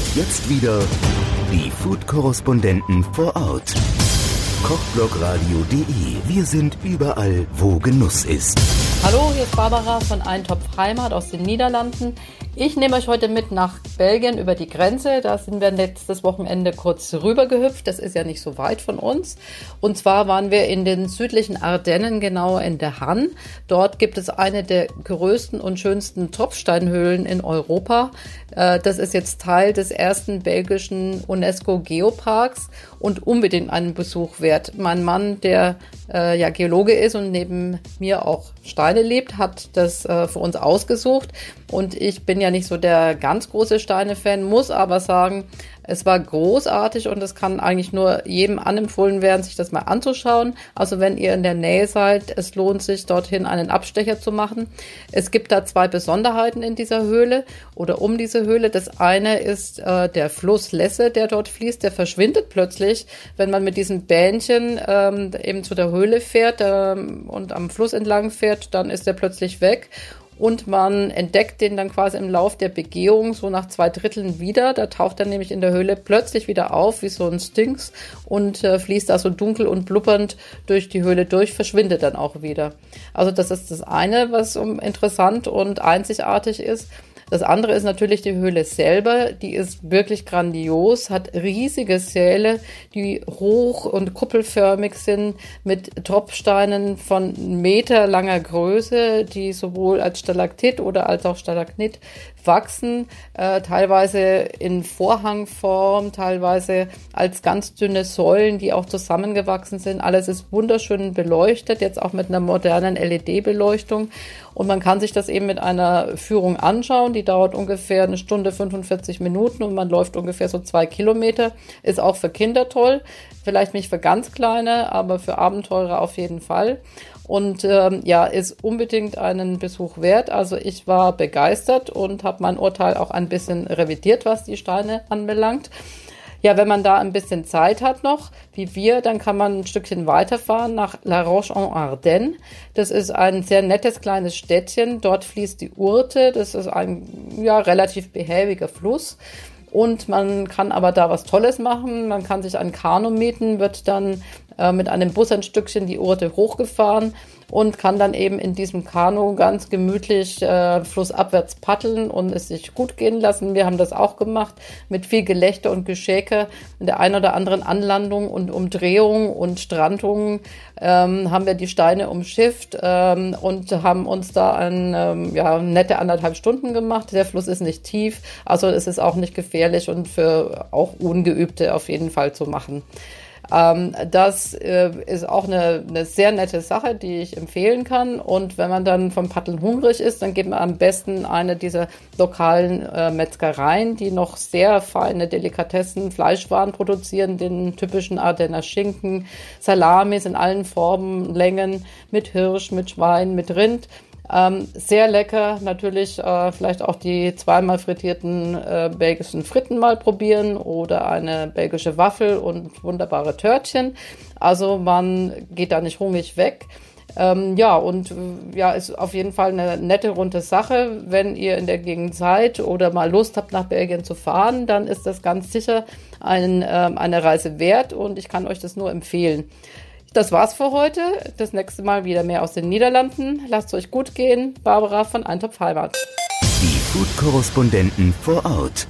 Und jetzt wieder die Food-Korrespondenten vor Ort. Kochblogradio.de. Wir sind überall, wo Genuss ist. Hallo, hier ist Barbara von Eintopf Heimat aus den Niederlanden. Ich nehme euch heute mit nach Belgien über die Grenze. Da sind wir letztes Wochenende kurz rübergehüpft. Das ist ja nicht so weit von uns. Und zwar waren wir in den südlichen Ardennen, genauer in der Han. Dort gibt es eine der größten und schönsten Tropfsteinhöhlen in Europa. Äh, das ist jetzt Teil des ersten belgischen UNESCO Geoparks und unbedingt einen Besuch wert. Mein Mann, der äh, ja Geologe ist und neben mir auch Steine lebt, hat das äh, für uns ausgesucht. Und ich bin ja nicht so der ganz große Steine-Fan, muss aber sagen, es war großartig und es kann eigentlich nur jedem anempfohlen werden, sich das mal anzuschauen. Also wenn ihr in der Nähe seid, es lohnt sich, dorthin einen Abstecher zu machen. Es gibt da zwei Besonderheiten in dieser Höhle oder um diese Höhle. Das eine ist äh, der Fluss Lesse, der dort fließt, der verschwindet plötzlich, wenn man mit diesem Bähnchen ähm, eben zu der Höhle fährt ähm, und am Fluss entlang fährt, dann ist er plötzlich weg und man entdeckt den dann quasi im Lauf der Begehung so nach zwei Dritteln wieder. Da taucht er nämlich in der Höhle plötzlich wieder auf, wie so ein Stinks und äh, fließt da so dunkel und blubbernd durch die Höhle durch, verschwindet dann auch wieder. Also das ist das eine, was um, interessant und einzigartig ist. Das andere ist natürlich die Höhle selber. Die ist wirklich grandios, hat riesige Säle, die hoch und kuppelförmig sind, mit Tropfsteinen von meterlanger Größe, die sowohl als Stalaktit oder als auch Stalagmit wachsen, äh, teilweise in Vorhangform, teilweise als ganz dünne Säulen, die auch zusammengewachsen sind. Alles ist wunderschön beleuchtet, jetzt auch mit einer modernen LED-Beleuchtung. Und man kann sich das eben mit einer Führung anschauen, die dauert ungefähr eine Stunde 45 Minuten und man läuft ungefähr so zwei Kilometer. Ist auch für Kinder toll, vielleicht nicht für ganz kleine, aber für Abenteurer auf jeden Fall und ähm, ja, ist unbedingt einen Besuch wert. Also ich war begeistert und habe mein Urteil auch ein bisschen revidiert, was die Steine anbelangt. Ja, wenn man da ein bisschen Zeit hat noch, wie wir, dann kann man ein Stückchen weiterfahren nach La Roche-en-Ardennes. Das ist ein sehr nettes kleines Städtchen. Dort fließt die Urte. Das ist ein ja, relativ behäbiger Fluss. Und man kann aber da was Tolles machen. Man kann sich ein Kanu mieten, wird dann äh, mit einem Bus ein Stückchen die Orte hochgefahren und kann dann eben in diesem Kanu ganz gemütlich äh, flussabwärts paddeln und es sich gut gehen lassen. Wir haben das auch gemacht mit viel Gelächter und Geschäke. In der einen oder anderen Anlandung und Umdrehung und Strandung ähm, haben wir die Steine umschifft ähm, und haben uns da ein, ähm, ja, nette anderthalb Stunden gemacht. Der Fluss ist nicht tief, also es ist auch nicht gefährlich und für auch Ungeübte auf jeden Fall zu machen. Ähm, das äh, ist auch eine, eine sehr nette Sache, die ich empfehlen kann. Und wenn man dann vom Paddeln hungrig ist, dann geht man am besten eine dieser lokalen äh, Metzgereien, die noch sehr feine Delikatessen, Fleischwaren produzieren, den typischen Ardenner Schinken, Salamis in allen Formen, Längen, mit Hirsch, mit Schwein, mit Rind. Ähm, sehr lecker, natürlich äh, vielleicht auch die zweimal frittierten äh, belgischen Fritten mal probieren oder eine belgische Waffel und wunderbare Törtchen. Also man geht da nicht hungrig weg. Ähm, ja, und äh, ja, ist auf jeden Fall eine nette, runde Sache. Wenn ihr in der Gegend seid oder mal Lust habt, nach Belgien zu fahren, dann ist das ganz sicher ein, ähm, eine Reise wert und ich kann euch das nur empfehlen. Das war's für heute. Das nächste Mal wieder mehr aus den Niederlanden. Lasst euch gut gehen. Barbara von Eintopf Heimat. Die Food-Korrespondenten vor Ort.